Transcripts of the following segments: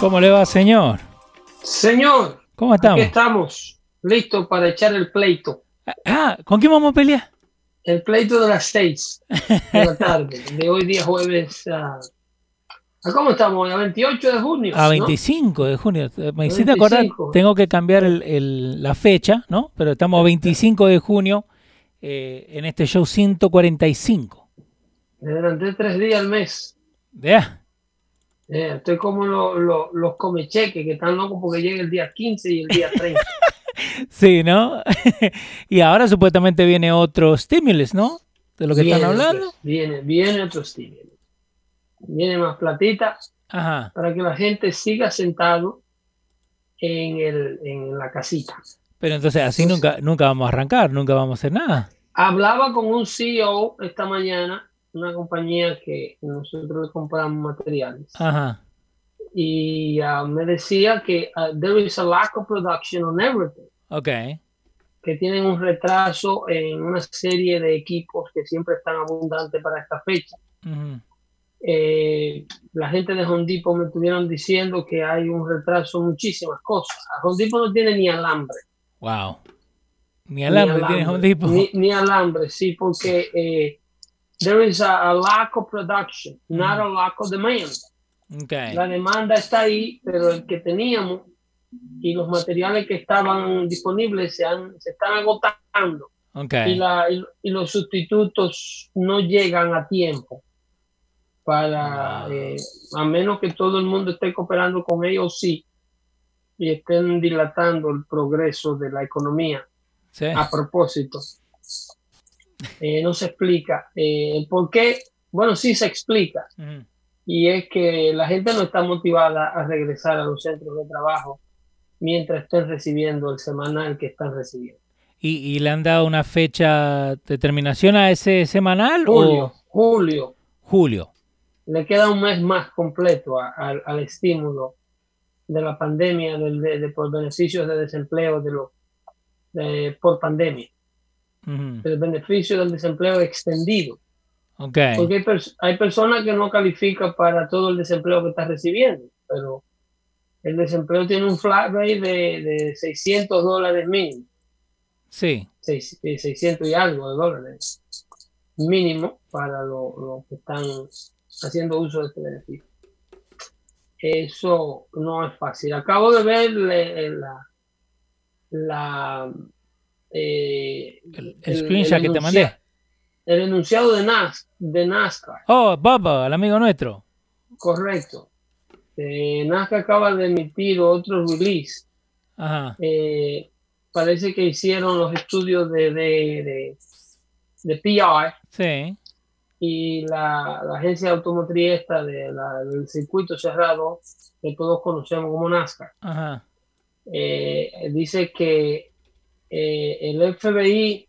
¿Cómo le va, señor? Señor, ¿Cómo estamos? aquí estamos listos para echar el pleito. Ah, ¿con quién vamos a pelear? El pleito de las seis de la tarde, de hoy día jueves. a ¿a ¿Cómo estamos? A 28 de junio. A ¿no? 25 de junio. Me hiciste acordar, 25. tengo que cambiar el- el- la fecha, ¿no? Pero estamos a 25 de junio eh, en este show 145. Durante tres días al mes. ¿Ya? Eh, estoy como lo- lo- los comecheques que están locos porque llega el día 15 y el día 30. Sí, ¿no? y ahora supuestamente viene otro stimulus, ¿no? De lo que Viene están otro- hablando. Viene, viene otro estímulo. Viene más platita Ajá. para que la gente siga sentado en, el, en la casita. Pero entonces así nunca, nunca vamos a arrancar, nunca vamos a hacer nada. Hablaba con un CEO esta mañana, una compañía que nosotros compramos materiales, Ajá. y ah, me decía que ah, there is a lack of production on everything, Ok. que tienen un retraso en una serie de equipos que siempre están abundantes para esta fecha. Eh, la gente de Home Depot me estuvieron diciendo que hay un retraso en muchísimas cosas. Home Depot no tiene ni alambre. Wow. Ni alambre tiene Home Depot. Ni, ni alambre, sí, porque eh, there is a, a lack of production, not Mm. a lack of demand. La demanda está ahí, pero el que teníamos y los materiales que estaban disponibles se, han, se están agotando Ok. y, la, y, y los sustitutos no llegan a tiempo para, Wow. eh, a menos que todo el mundo esté cooperando con ellos, sí, y estén dilatando el progreso de la economía. Sí. A propósito, eh, no se explica. Eh, el por qué, bueno, sí se explica, y es que la gente no está motivada a regresar a los centros de trabajo mientras estén recibiendo el semanal que están recibiendo. ¿Y, y le han dado una fecha de terminación a ese semanal Julio, o julio, julio? le queda un mes más completo a- al- al estímulo de la pandemia, del- de, de- por beneficios de desempleo de los de- por pandemia, El beneficio del desempleo extendido. Ok. Porque hay, pers- hay personas que no califican para todo el desempleo que está recibiendo, pero el desempleo tiene un flat rate de, de 600 dólares mínimo, Sí. seis- eh, 600 y algo de dólares mínimo para los lo que están haciendo uso de este beneficio. Eso no es fácil. Acabo de ver le- la, la eh, El, el screenshot que te mandé. El enunciado de, NAS, de NASCAR. Oh, Baba, el amigo nuestro. Correcto. Eh, NASCAR acaba de emitir otro release. Ajá. Eh, parece que hicieron los estudios de, de, de, de PR Sí. y la, la agencia automotriz esta de la- del circuito cerrado que todos conocemos como NASCAR. Ajá. eh, dice que eh, el FBI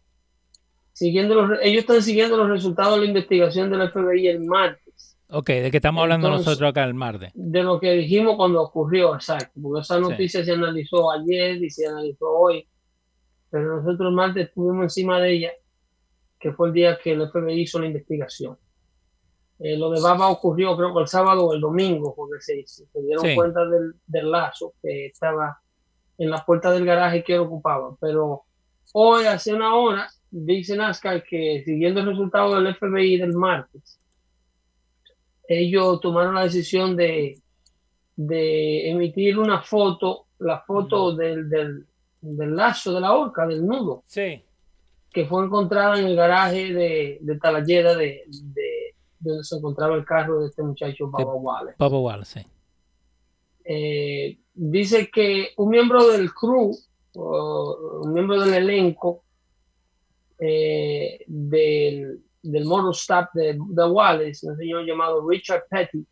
siguiendo los, ellos están siguiendo los resultados de la investigación del FBI el martes. Ok, ¿de qué estamos hablando nosotros acá el martes? De lo que dijimos cuando ocurrió, exacto, porque esa noticia se analizó ayer y se analizó hoy, pero nosotros el martes estuvimos encima de ella, que fue el día que el FBI hizo la investigación. Eh, lo de Baba ocurrió creo que el sábado o el domingo, porque se, se dieron cuenta del, del, lazo que estaba en la puerta del garaje que él ocupaba. Pero hoy, hace una hora, dice Nazca que siguiendo el resultado del FBI del martes, ellos tomaron la decisión de, de emitir una foto, la foto del, del, del, lazo de la horca, del nudo, sí. que fue encontrada en el garaje de, de Talayera de, de, donde se encontraba el carro de este muchacho Baba Wallace. Baba Wallace, sí. Eh, dice que un miembro del crew, un miembro del elenco eh, del, del motorstop de, de Wallace, un señor llamado Richard Petty,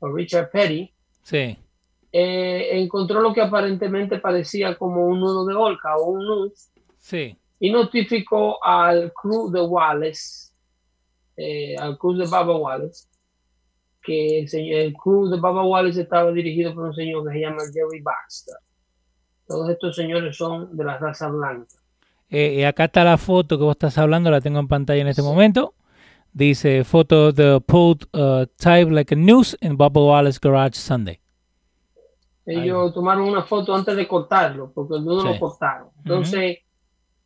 o Richard Petty, sí. eh, encontró lo que aparentemente parecía como un nudo de orca o un nudo. Sí. Y notificó al crew de Wallace, al crew de Baba Wallace, que el, el crew de Baba Wallace estaba dirigido por un señor que se llama Jerry Baxter. Todos estos señores son de la raza blanca. Eh, acá está la foto que vos estás hablando, la tengo en pantalla en este momento. Dice foto de pulled uh, type like a news in Bubba Wallace Garage Sunday. Ellos Ahí. tomaron una foto antes de cortarlo, porque el nudo sí. lo cortaron. Entonces, uh -huh.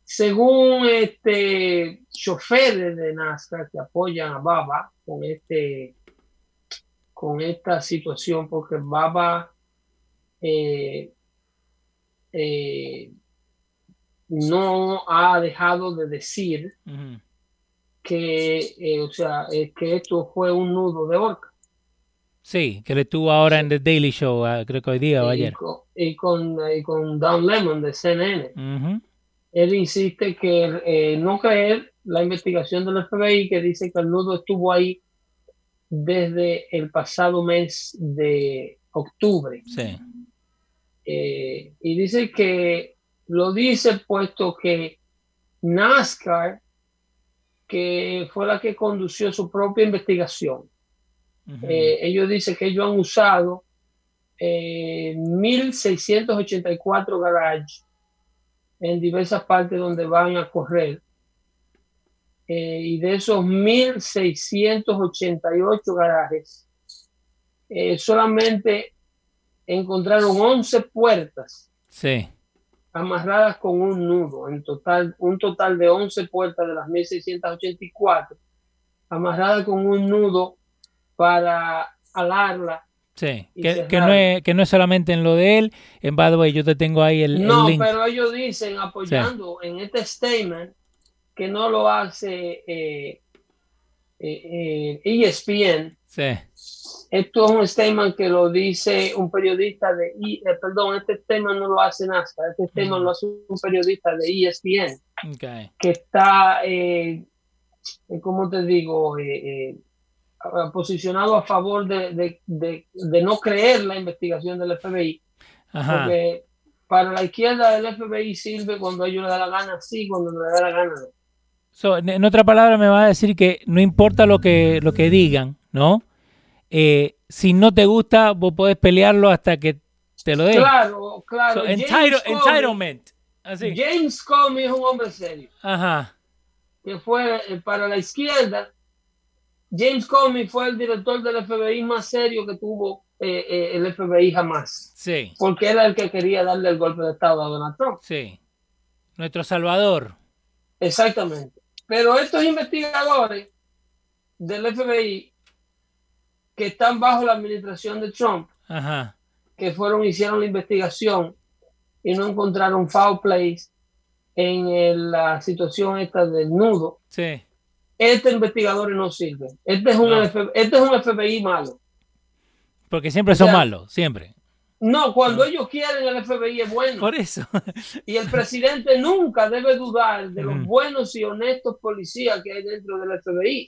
según este choferes de NASCAR que apoyan a Baba con este con esta situación, porque Baba eh, eh, no ha dejado de decir uh -huh. que, eh, o sea, eh, que esto fue un nudo de orca. Sí, que le estuvo ahora en The Daily Show, uh, creo que hoy día o y ayer. Con, y, con, y con Don Lemon de CNN. Uh -huh. Él insiste que no creer la investigación del FBI que dice que el nudo estuvo ahí desde el pasado mes de octubre. Sí. Eh, y dice que lo dice puesto que NASCAR, que fue la que condució su propia investigación, uh -huh. eh, ellos dicen que ellos han usado eh, 1.684 garages en diversas partes donde van a correr. Eh, y de esos 1.688 garajes, eh, solamente encontraron 11 puertas. Sí amarradas con un nudo, en total, un total de 11 puertas de las 1684, amarradas con un nudo para alarla. Sí, que, que, no es, que no es solamente en lo de él, en Bad Way yo te tengo ahí el, no, el link. pero ellos dicen, apoyando sí. en este statement, que no lo hace eh, eh, ESPN. Sí esto es un statement que lo dice un periodista de, eh, perdón, este statement no lo hace NASCAR, este statement mm. lo hace un periodista de ESPN, okay. que está, eh, ¿cómo te digo?, eh, eh, posicionado a favor de, de, de, de, no creer la investigación del FBI, Ajá. porque para la izquierda del FBI sirve cuando a ellos les da la gana, sí, cuando les da la gana, no. So, en otra palabra me va a decir que no importa lo que, lo que digan, ¿no? Eh, si no te gusta, vos podés pelearlo hasta que te lo den. Claro, claro. So, entitle, Comey, entitlement. Así. James Comey es un hombre serio. Ajá. Que fue eh, para la izquierda. James Comey fue el director del FBI más serio que tuvo eh, eh, el FBI jamás. Sí. Porque era el que quería darle el golpe de Estado a Donald Trump. Sí. Nuestro Salvador. Exactamente. Pero estos investigadores del FBI que están bajo la administración de Trump, Ajá. que fueron, hicieron la investigación y no encontraron foul plays en el, la situación esta del nudo. Sí. Este investigador no sirve. Este es un, no. FBI, este es un FBI malo. Porque siempre son o sea, malos, siempre. No, cuando ellos quieren el FBI es bueno. Por eso. y el presidente nunca debe dudar de los mm. buenos y honestos policías que hay dentro del FBI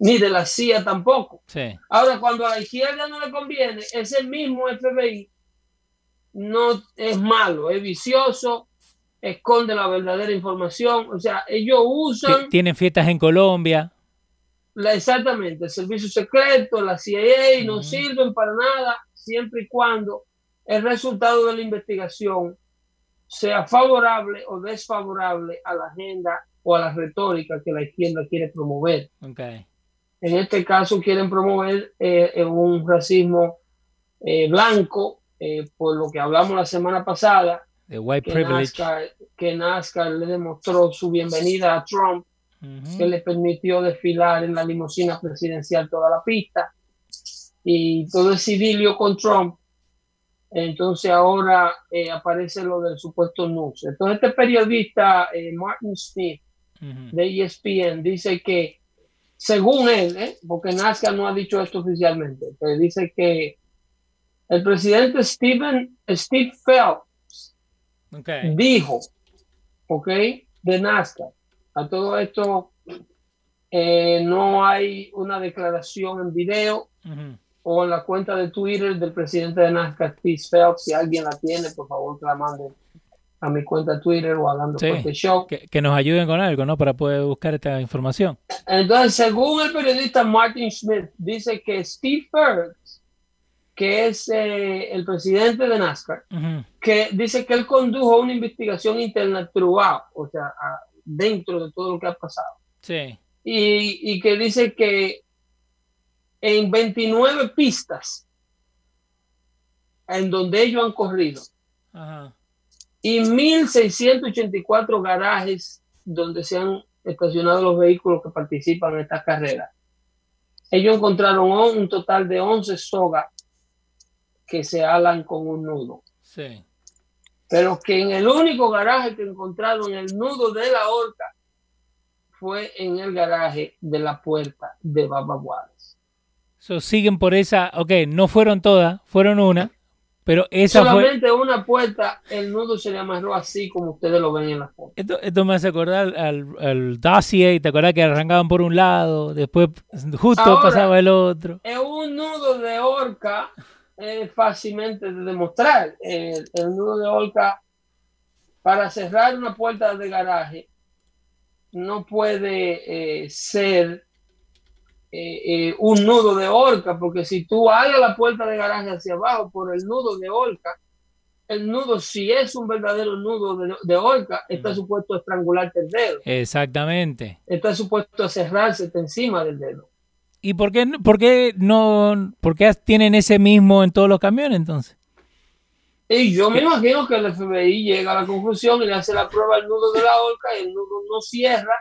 ni de la CIA tampoco. Sí. Ahora, cuando a la izquierda no le conviene, ese mismo FBI no es malo, es vicioso esconde la verdadera información. O sea, ellos usan... Tienen fiestas en Colombia. La, exactamente, el servicio secreto, la CIA, no sirven para nada siempre y cuando el resultado de la investigación sea favorable o desfavorable a la agenda o a la retórica que la izquierda quiere promover. Okay. En este caso quieren promover eh, un racismo eh, blanco, eh, por lo que hablamos la semana pasada, white que, privilege. NASCAR, que NASCAR le demostró su bienvenida a Trump, que le permitió desfilar en la limusina presidencial toda la pista y todo el civilio con Trump. Entonces ahora aparece lo del supuesto news. Entonces este periodista, Martin Smith, de ESPN, dice que según él, ¿eh? porque NASCAR no ha dicho esto oficialmente, pero dice que el presidente Steven, Steve Phelps dijo, ok, de NASCAR, a todo esto eh, no hay una declaración en video o en la cuenta de Twitter del presidente de NASCAR, Steve Phelps, si alguien la tiene, por favor que la mande a mi cuenta Twitter o hablando sí, este show. Que, que, nos ayuden con algo, ¿no? Para poder buscar esta información. Entonces, según el periodista Martin Smith, dice que Steve Phelps, que es eh, el presidente de NASCAR, uh -huh. que dice que él condujo una investigación interna throughout, o sea, a, dentro de todo lo que ha pasado. Sí. Y, y que dice que en 29 pistas en donde ellos han corrido, -huh y 1.684 garajes donde se han estacionado los vehículos que participan en estas carreras. Ellos encontraron un total de 11 sogas que se alan con un nudo. Sí. Pero que en el único garaje que encontraron el nudo de la horca fue en el garaje de la puerta de Baba Wallace. So, siguen por esa, ok, no fueron todas, fueron una, pero esa Solamente fue... una puerta, el nudo se le amarró así como ustedes lo ven en la foto. Esto, esto me hace acordar al, al dossier, ¿te acuerdas que arrancaban por un lado, después justo Ahora, pasaba el otro? Es un nudo de horca es fácilmente de demostrar. El, el, nudo de horca, para cerrar una puerta de garaje, no puede eh, ser eh, eh, un nudo de horca, porque si tú abres la puerta de garaje hacia abajo por el nudo de horca, el nudo, si es un verdadero nudo de, de horca, está mm. supuesto a estrangularte el dedo. Exactamente. Está supuesto a cerrarse encima del dedo. ¿Y por qué, por qué no, por qué tienen ese mismo en todos los camiones entonces? Y yo me imagino que el FBI llega a la conclusión y le hace la prueba al nudo de la horca y el nudo no cierra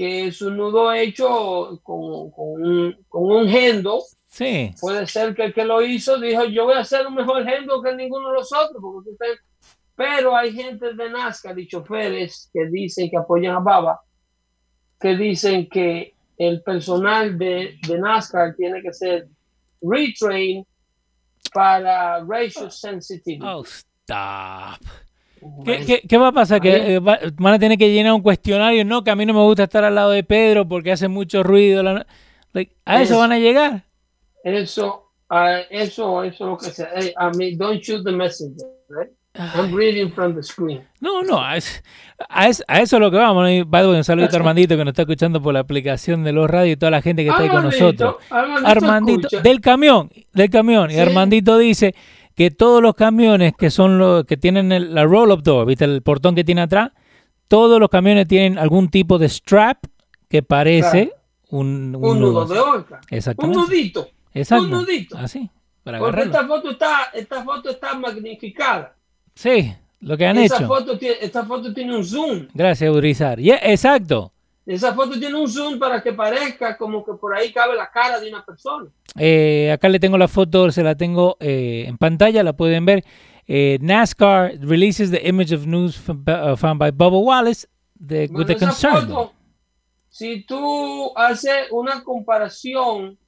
que es un nudo hecho con, con, un, con un gendo. Sí. Puede ser que el que lo hizo dijo, yo voy a hacer un mejor gendo que ninguno de los otros. Porque usted... Pero hay gente de NASCAR y choferes que dicen que apoyan a Baba, que dicen que el personal de, de NASCAR tiene que ser retrained para racial sensitivity. Oh, stop. ¿Qué, qué, qué va a pasar? ¿Que eh, va, van a tener que llenar un cuestionario? No, que a mí no me gusta estar al lado de Pedro porque hace mucho ruido. La... Like, ¿A eso, eso van a llegar? Eso, uh, eso, eso es lo que se... Hey, I mean, don't shoot the messenger, right? I'm reading from the screen. No, no, a eso, a eso, a eso es lo que vamos. Un saludito a Armandito que nos está escuchando por la aplicación de los radios y toda la gente que está ahí con nosotros. Armandito, Armandito del camión, del camión. Sí. Y Armandito dice que todos los camiones que son los que tienen el, la roll-up door, ¿viste? El portón que tiene atrás, todos los camiones tienen algún tipo de strap que parece Claro. un, un, un nudo de horca. Un nudito. Exacto. Un nudito. Así, para Porque agarrarlo. esta foto está, esta foto está magnificada. Sí, lo que han Esa hecho. foto, tiene, esta foto tiene un zoom. Gracias, Urizar. Yeah, exacto. Esa foto tiene un zoom para que parezca como que por ahí cabe la cara de una persona. Eh, acá le tengo la foto, se la tengo eh, en pantalla, la pueden ver. Eh, NASCAR releases the image of news from, uh, found by Bubba Wallace the, with Bueno, the esa concern. foto, si tú haces una comparación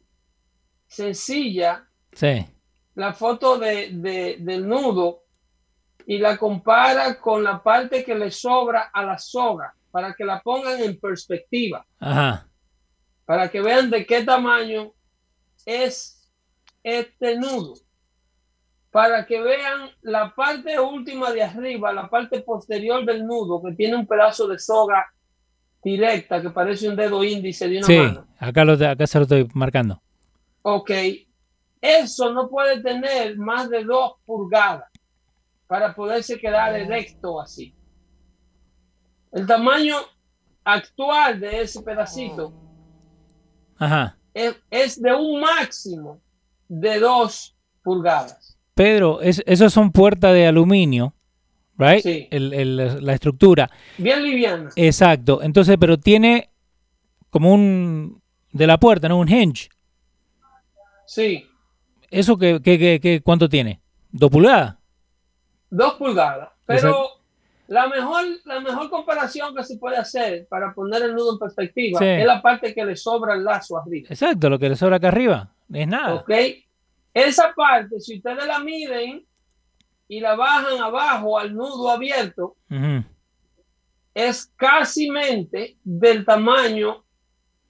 sencilla, Sí, la foto de, de- del nudo y la compara con la parte que le sobra a la soga para que la pongan en perspectiva, ajá. para que vean de qué tamaño es este nudo. para que vean la parte última de arriba, la parte posterior del nudo, que tiene un pedazo de soga directa que parece un dedo índice de una Sí, mano. acá, lo, acá se lo estoy marcando. Ok, eso no puede tener más de dos pulgadas para poderse quedar erecto así. El tamaño actual de ese pedacito Ajá. es, es de un máximo de dos pulgadas. Pedro, es, esos son puertas de aluminio, right? Sí. El- el- la estructura. Bien liviana. Exacto. Entonces, pero tiene como un de la puerta, ¿no? Un hinge. Sí, ¿Eso qué, qué- qué- cuánto tiene? ¿Dos pulgadas? dos pulgadas. Pero Exacto. La mejor, la mejor comparación que se puede hacer para poner el nudo en perspectiva Sí. es la parte que le sobra el lazo arriba. Exacto, lo que le sobra acá arriba. Es nada. ¿Ok? Esa parte, si ustedes la miden y la bajan abajo al nudo abierto, es casi del tamaño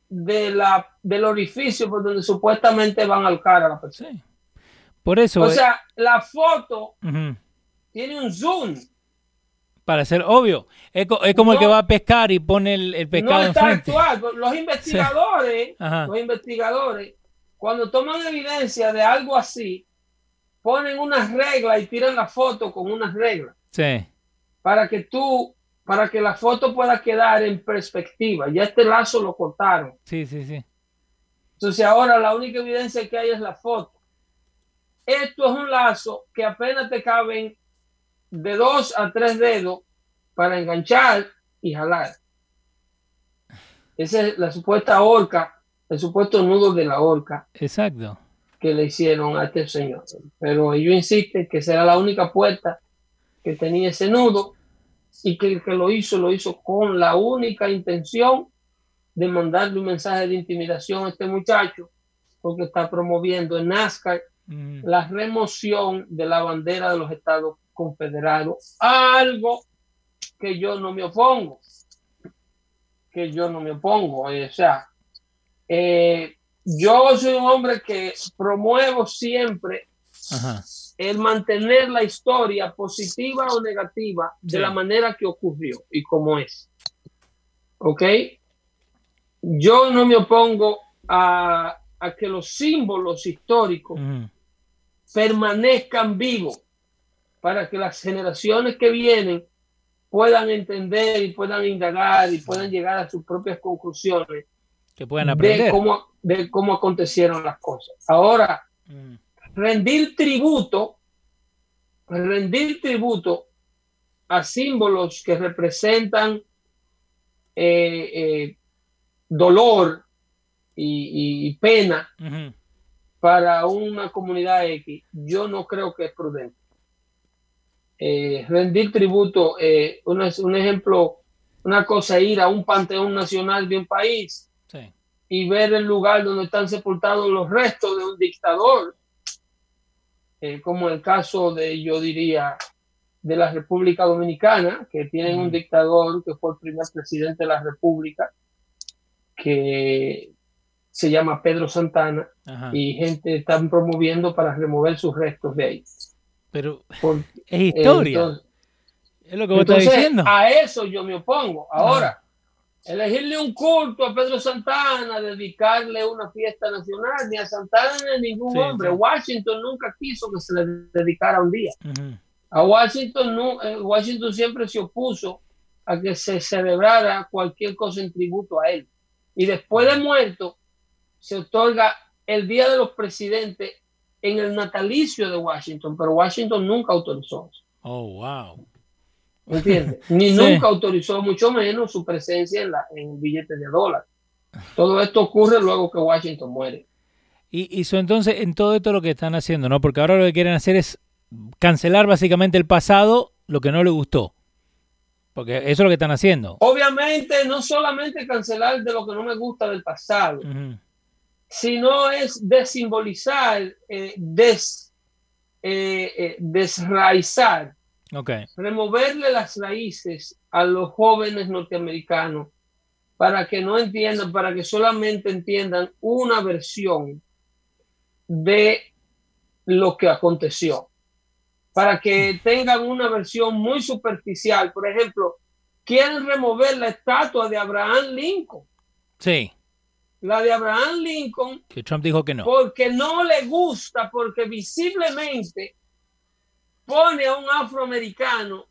de la, del orificio por donde supuestamente van al cara a la persona. Sí. Por eso, O eh, sea, la foto tiene un zoom. Para ser obvio, es, co- es como el que No. va a pescar y pone el, el No pescado está enfrente. actual. Los investigadores, los investigadores, cuando toman evidencia de algo así, ponen unas reglas y tiran la foto con unas reglas. Sí, para que tú, para que la foto pueda quedar en perspectiva. Ya este lazo lo cortaron. sí, sí, sí. Entonces ahora la única evidencia que hay es la foto. Esto es un lazo que apenas te caben de dos a tres dedos para enganchar y jalar. Esa es la supuesta horca, el supuesto nudo de la horca Exacto. que le hicieron a este señor. Pero ellos insisten que será la única puerta que tenía ese nudo y que el que lo hizo lo hizo con la única intención de mandarle un mensaje de intimidación a este muchacho porque está promoviendo en NASCAR Ujú. la remoción de la bandera de los Estados Confederados, algo que yo no me opongo, que yo no me opongo, eh, o sea, eh, yo soy un hombre que promuevo siempre Ajá. el mantener la historia positiva o negativa de la manera que ocurrió y como es. ¿Ok? Yo no me opongo a, a que los símbolos históricos permanezcan vivos para que las generaciones que vienen puedan entender y puedan indagar y puedan llegar a sus propias conclusiones Que puedan de aprender. cómo, de cómo acontecieron las cosas. Ahora, Ujú. rendir tributo, rendir tributo a símbolos que representan eh, eh, dolor y, y pena para una comunidad X, yo no creo que es prudente. Eh, rendir tributo, eh, un, un ejemplo, una cosa, ir a un panteón nacional de un país Sí. y ver el lugar donde están sepultados los restos de un dictador, eh, como el caso de, yo diría, de la República Dominicana, que tienen un Ujú. dictador que fue el primer presidente de la República, que se llama Pedro Santana, Ajá. y gente están promoviendo para remover sus restos de ahí. Pero Por- es historia. entonces, es lo que vos estás entonces, diciendo. a eso yo me opongo. Ahora, elegirle un culto a Pedro Santana, dedicarle una fiesta nacional, ni a Santana ni a ningún Sí, hombre. sí. Washington nunca quiso que se le dedicara un día. A Washington, no, eh, Washington siempre se opuso a que se celebrara cualquier cosa en tributo a él. Y después de muerto, se otorga el Día de los Presidentes en el natalicio de Washington, pero Washington nunca autorizó eso. Oh, wow. ¿Entiendes? Ni Sí. nunca autorizó, mucho menos, su presencia en, la, en billetes de dólar. Todo esto ocurre luego que Washington muere. Y, y so, entonces, en todo esto lo que están haciendo, ¿no? Porque ahora lo que quieren hacer es cancelar básicamente el pasado, lo que no le gustó. Porque eso es lo que están haciendo. Obviamente, no solamente cancelar de lo que no me gusta del pasado. Sino es desimbolizar, eh, des, eh, eh, desraizar, Ok. removerle las raíces a los jóvenes norteamericanos para que no entiendan, para que solamente entiendan una versión de lo que aconteció. para que tengan una versión muy superficial. Por ejemplo, quieren remover la estatua de Abraham Lincoln. Sí. La de Abraham Lincoln. Que Trump dijo que no. Porque no le gusta, porque visiblemente pone a un afroamericano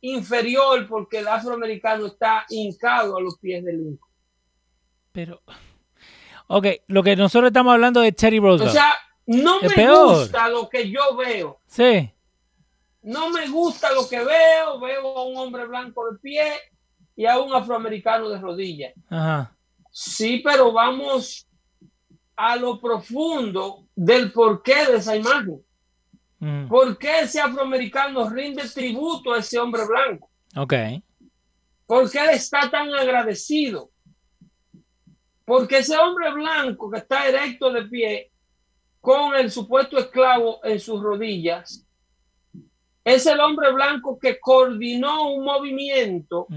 inferior porque el afroamericano está hincado a los pies de Lincoln. Pero, ok, lo que nosotros estamos hablando de Teddy Roosevelt. O sea, no me gusta lo que yo veo. Sí. No me gusta lo que veo. Veo a un hombre blanco de pie y a un afroamericano de rodillas. Ajá. Sí, pero vamos a lo profundo del porqué de esa imagen. Mm. ¿Por qué ese afroamericano rinde tributo a ese hombre blanco? Ok. ¿Por qué él está tan agradecido? Porque ese hombre blanco que está erecto de pie con el supuesto esclavo en sus rodillas, es el hombre blanco que coordinó un movimiento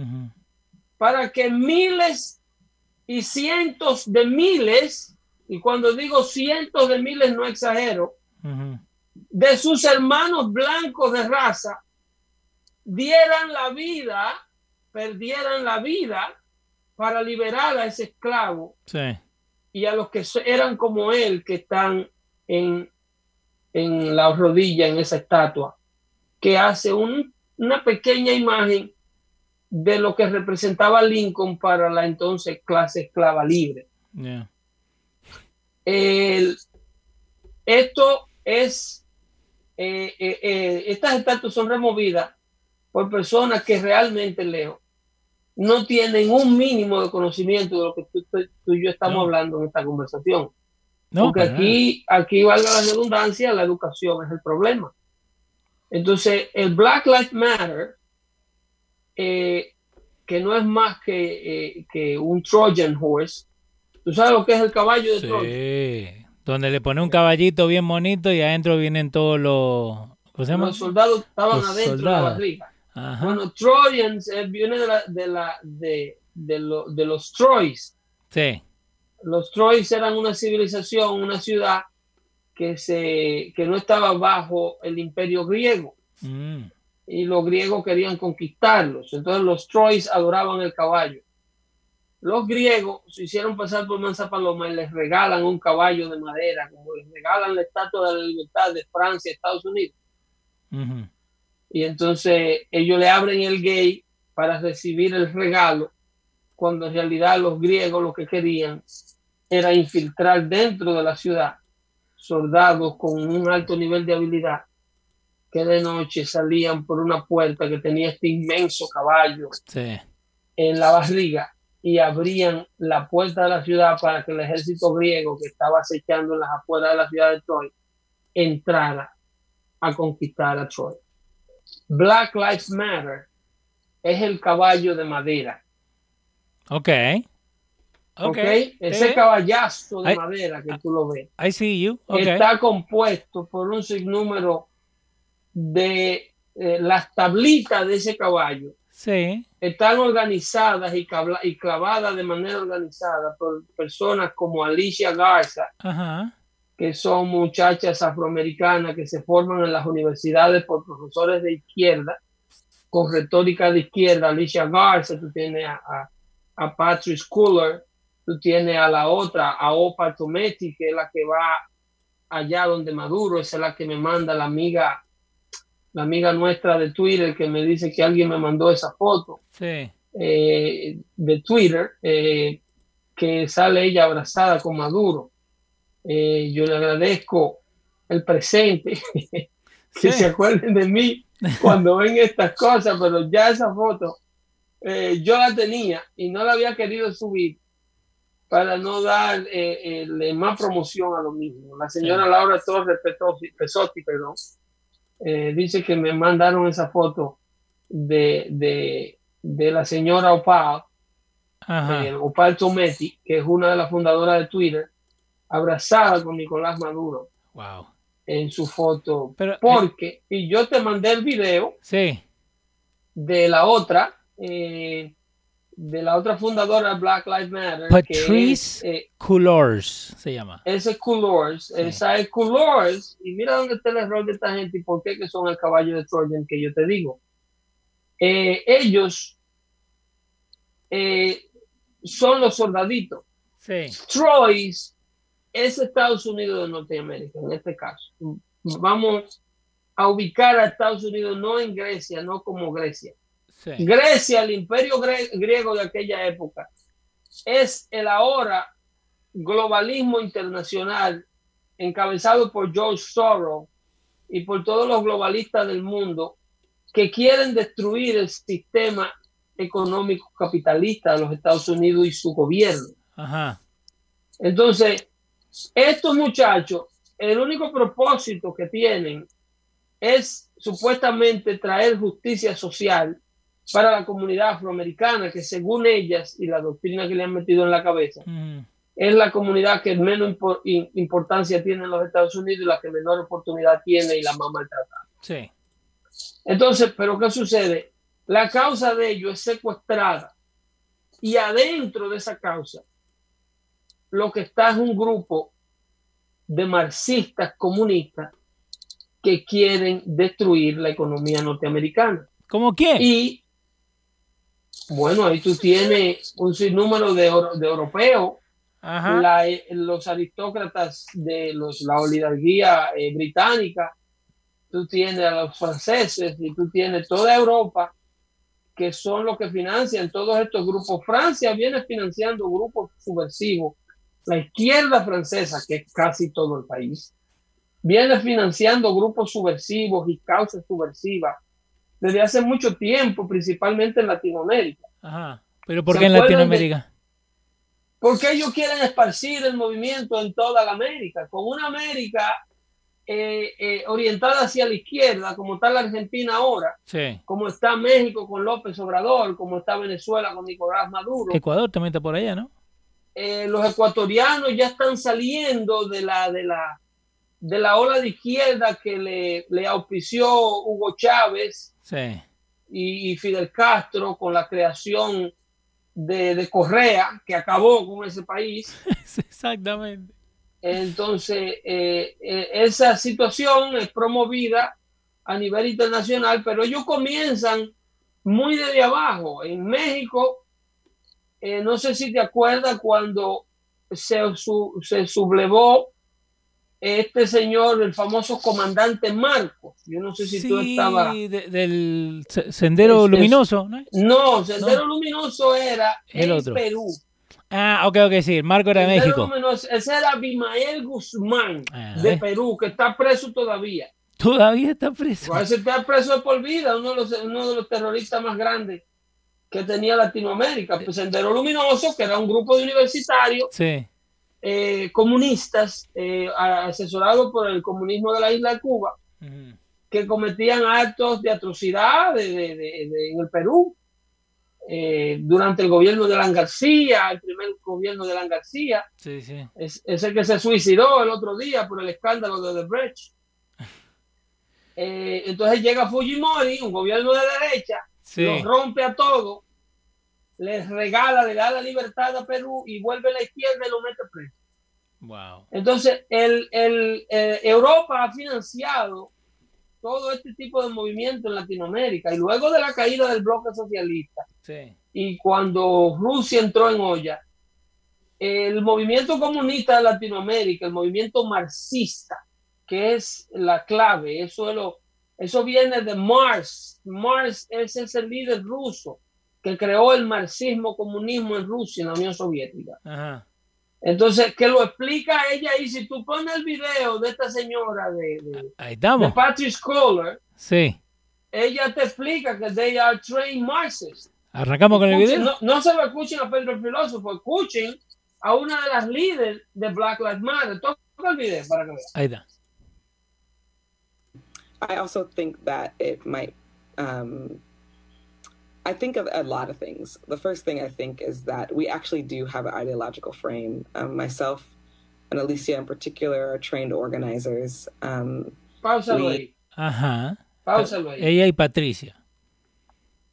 para que miles y cientos de miles, y cuando digo cientos de miles no exagero, de sus hermanos blancos de raza dieran la vida, perdieran la vida para liberar a ese esclavo Sí. y a los que eran como él, que están en, en la rodilla, en esa estatua, que hace un- una pequeña imagen de lo que representaba Lincoln para la entonces clase esclava libre. Yeah. El- esto es, eh, eh, eh, estas estatuas son removidas por personas que realmente, Leo, no tienen un mínimo de conocimiento de lo que tú, tú- tú y yo estamos No. hablando en esta conversación. No, Porque aquí, aquí, valga la redundancia, la educación es el problema. Entonces, el Black Lives Matter, eh, que no es más que, eh, que un Trojan horse, ¿tú sabes lo que es el caballo de? Sí. Donde le pone un caballito bien bonito y adentro vienen todos los. ¿Cómo se llama? Los soldados estaban Los adentro de soldados. la barriga. Ajá. Bueno, Trojans eh, viene de, la, de, la, de, de, lo- de los Troys. Sí. Los Troys eran una civilización, una ciudad que, se, que no estaba bajo el imperio griego Mm. Y los griegos querían conquistarlos. Entonces los Troys adoraban el caballo. Los griegos se hicieron pasar por Mansa Paloma y les regalan un caballo de madera, como les regalan la estatua de la libertad de Francia, Estados Unidos. Y entonces ellos le abren el gate para recibir el regalo, cuando en realidad los griegos lo que querían era infiltrar dentro de la ciudad soldados con un alto nivel de habilidad que de noche salían por una puerta que tenía este inmenso caballo Sí. en la barriga y abrían la puerta de la ciudad para que el ejército griego que estaba acechando en las afueras de la ciudad de Troy entrara a conquistar a Troy. Black Lives Matter es el caballo de madera, Ok. ¿ok? Ok. Ese Eh, caballazo de madera que tú lo ves I see you. Está compuesto por un sinnúmero de eh, las tablitas de ese caballo Sí. están organizadas y, y clavadas de manera organizada por personas como Alicia Garza, Ajá. que son muchachas afroamericanas que se forman en las universidades por profesores de izquierda, con retórica de izquierda. Alicia Garza, tú tienes a, a, a Patrick Schuller, tú tienes a la otra, a Opa Tometti, que es la que va allá donde Maduro, esa es la que me manda la amiga, la amiga nuestra de Twitter, que me dice que alguien me mandó esa foto Sí. eh, de Twitter eh, que sale ella abrazada con Maduro. Eh, yo le agradezco el presente, que Sí. se acuerden de mí cuando ven estas cosas, pero ya esa foto eh, yo la tenía y no la había querido subir para no dar eh, más promoción a lo mismo. La señora Sí. Laura Torres Pesotti, perdón, eh, dice que me mandaron esa foto de, de, de la señora Opal, eh, Opal Tometti, que es una de las fundadoras de Twitter, abrazada con Nicolás Maduro Wow. en su foto. Pero, eh, Porque, y yo te mandé el video Sí. de la otra, eh, de la otra fundadora Black Lives Matter. Patrice que eh, Coulors se llama. Ese Coulors, esa es Coulors. Y mira dónde está el error de esta gente y por qué que son el caballo de Trojan que yo te digo. Eh, ellos eh, son los soldaditos. Sí. Troy es Estados Unidos de Norteamérica, en este caso. Vamos a ubicar a Estados Unidos no en Grecia, no como Grecia. Grecia, el imperio griego de aquella época, es el ahora globalismo internacional encabezado por George Soros y por todos los globalistas del mundo que quieren destruir el sistema económico capitalista de los Estados Unidos y su gobierno. Entonces, estos muchachos, el único propósito que tienen es supuestamente traer justicia social para la comunidad afroamericana, que según ellas y la doctrina que le han metido en la cabeza, es la comunidad que menos importancia tiene en los Estados Unidos y la que menor oportunidad tiene y la más maltratada. Sí. Entonces, ¿pero qué sucede? La causa de ello es secuestrada y adentro de esa causa lo que está es un grupo de marxistas comunistas que quieren destruir la economía norteamericana. ¿Cómo quién? Y bueno, ahí tú tienes un sinnúmero de, de europeos, los aristócratas de los, la oligarquía eh, británica, tú tienes a los franceses y tú tienes toda Europa que son los que financian todos estos grupos. Francia viene financiando grupos subversivos. La izquierda francesa, que es casi todo el país, viene financiando grupos subversivos y causas subversivas desde hace mucho tiempo, principalmente en Latinoamérica. Ajá. ¿Pero por qué en Latinoamérica? porque ellos quieren esparcir el movimiento en toda la América, con una América eh, eh, orientada hacia la izquierda, como está la Argentina ahora, sí. como está México con López Obrador, como está Venezuela con Nicolás Maduro. Ecuador también está por allá, ¿no? Eh, los ecuatorianos ya están saliendo de la, de la, de la ola de izquierda que le, le auspició Hugo Chávez y, Fidel Castro con la creación de, Correa, que acabó con ese país. Exactamente. Entonces, eh, eh, esa situación es promovida a nivel internacional, pero ellos comienzan muy desde abajo. En México, eh, no sé si te acuerdas cuando se, se sublevó este señor, el famoso comandante Marcos. Yo no sé si tú estabas. del Sendero Luminoso, ¿no? No, Sendero Luminoso era el en Perú. Ah, ok, ok, sí, Marco era de México. Luminoso, ese era Abimael Guzmán ah, de Perú, que está preso todavía. Todavía está preso. Ese está preso por vida, uno de, los, uno de los terroristas más grandes que tenía Latinoamérica. Pues Sendero Luminoso, que era un grupo de universitarios. Sí eh, comunistas eh, asesorados por el comunismo de la isla de Cuba que cometían actos de atrocidad en el Perú eh, durante el gobierno de Alan García, el primer gobierno de Alan García. Es, el que se suicidó el otro día por el escándalo de The Brecht. entonces llega Fujimori, un gobierno de derecha, lo rompe a todo les regala, le da la libertad a Perú y vuelve a la izquierda y lo mete preso. Wow. Entonces, el, el, eh, Europa ha financiado todo este tipo de movimiento en Latinoamérica y luego de la caída del bloque socialista sí. y cuando Rusia entró en olla, el movimiento comunista de Latinoamérica, el movimiento marxista, que es la clave, eso, es lo, eso viene de Marx. Marx es ese líder ruso que creó el marxismo comunismo en Rusia, en la Unión Soviética. Entonces, que lo explica ella y si tú pones el video de esta señora de, de, Ahí estamos. Patrick Scholar, sí. ella te explica que they are trained Marxists. Arrancamos con el video. No, se lo escuchen a Pedro el filósofo, escuchen a una de las líderes de Black Lives Matter. Toca el video para que vean. Ahí está. I also think that it might um, I think of a lot of things. The first thing I think is that we actually do have an ideological frame. Um, myself and Alicia in particular are trained organizers. Um, we... Ajá. Páusalo ahí. Ella y Patricia.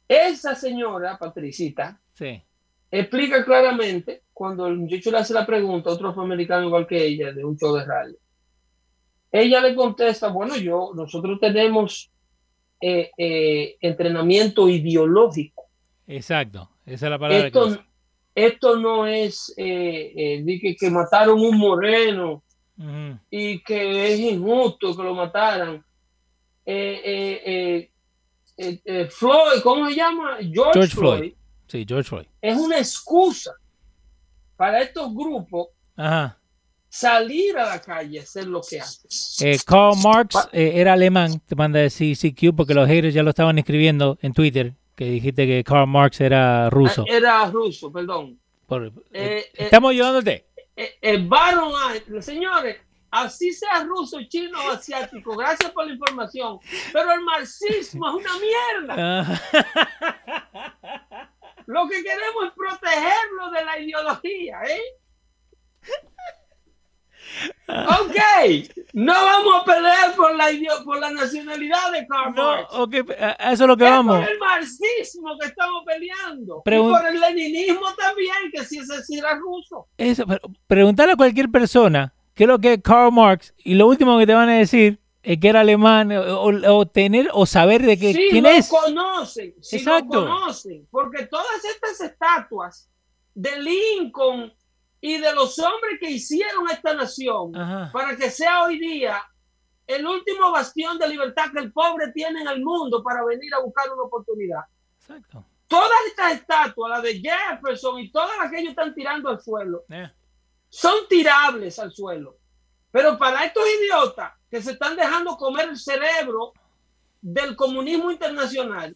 Esa señora, Patricita, sí. explica claramente cuando el muchacho le hace la pregunta a otro afroamericano igual que ella de un show de radio. Ella le contesta, bueno, yo, nosotros tenemos eh, eh, entrenamiento ideológico. Exacto, esa es la palabra. Esto, que esto no es eh, que, que, mataron un moreno y que es injusto que lo mataran. Floyd, ¿cómo se llama? George, Floyd. Sí, George Floyd. Es una excusa para estos grupos salir a la calle, hacer lo que hacen. Eh, Karl Marx eh, era alemán, te manda decir CQ, porque los haters ya lo estaban escribiendo en Twitter, que dijiste que Karl Marx era ruso. Ah, era ruso, perdón. Eh, estamos ayudándote. El Baron, señores, así sea ruso, chino o asiático, gracias por la información, pero el marxismo es una mierda. Lo que queremos es protegerlo de la ideología, ¿eh? Ok, no vamos a pelear por la, por la nacionalidad de Karl Marx. No, okay, eso es lo que es vamos. por el marxismo que estamos peleando. y por el leninismo también, que si ese sí era ruso. Eso, preguntarle a cualquier persona qué es lo que es Karl Marx y lo último que te van a decir es que era alemán o, tener o saber de qué, quién lo es. Conocen, sí Exacto. lo conocen, porque todas estas estatuas de Lincoln y de los hombres que hicieron esta nación para que sea hoy día el último bastión de libertad que el pobre tiene en el mundo para venir a buscar una oportunidad. Exacto. Todas estas estatuas, la de Jefferson y todas las que ellos están tirando al suelo, eh. son tirables al suelo. Pero para estos idiotas que se están dejando comer el cerebro del comunismo internacional,